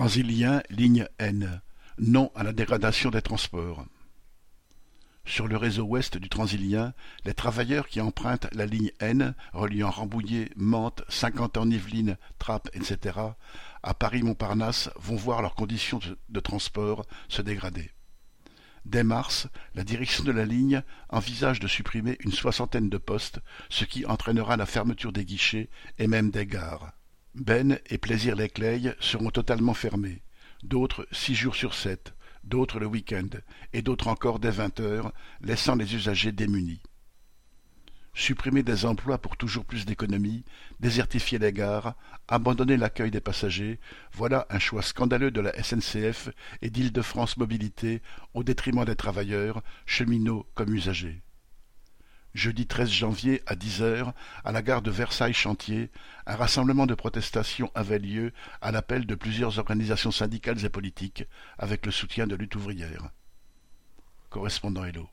Transilien ligne N, non à la dégradation des transports. Sur le réseau ouest du Transilien, les travailleurs qui empruntent la ligne N reliant Rambouillet, Mantes, Saint-Quentin-en-Yvelines, Trappes, etc. à Paris-Montparnasse vont voir leurs conditions de transport se dégrader. Dès mars, la direction de la ligne envisage de supprimer une soixantaine de postes, ce qui entraînera la fermeture des guichets et même des gares. Ben et Plaisir-les-Clayes seront totalement fermés, d'autres six jours sur sept, d'autres le week-end, et d'autres encore dès vingt heures, laissant les usagers démunis. Supprimer des emplois pour toujours plus d'économies, désertifier les gares, abandonner l'accueil des passagers, voilà un choix scandaleux de la SNCF et d'Île-de-France Mobilité au détriment des travailleurs, cheminots comme usagers. Jeudi 13 janvier à dix heures, à la gare de Versailles-Chantier, un rassemblement de protestation avait lieu à l'appel de plusieurs organisations syndicales et politiques, avec le soutien de lutte ouvrière. Correspondant Hello.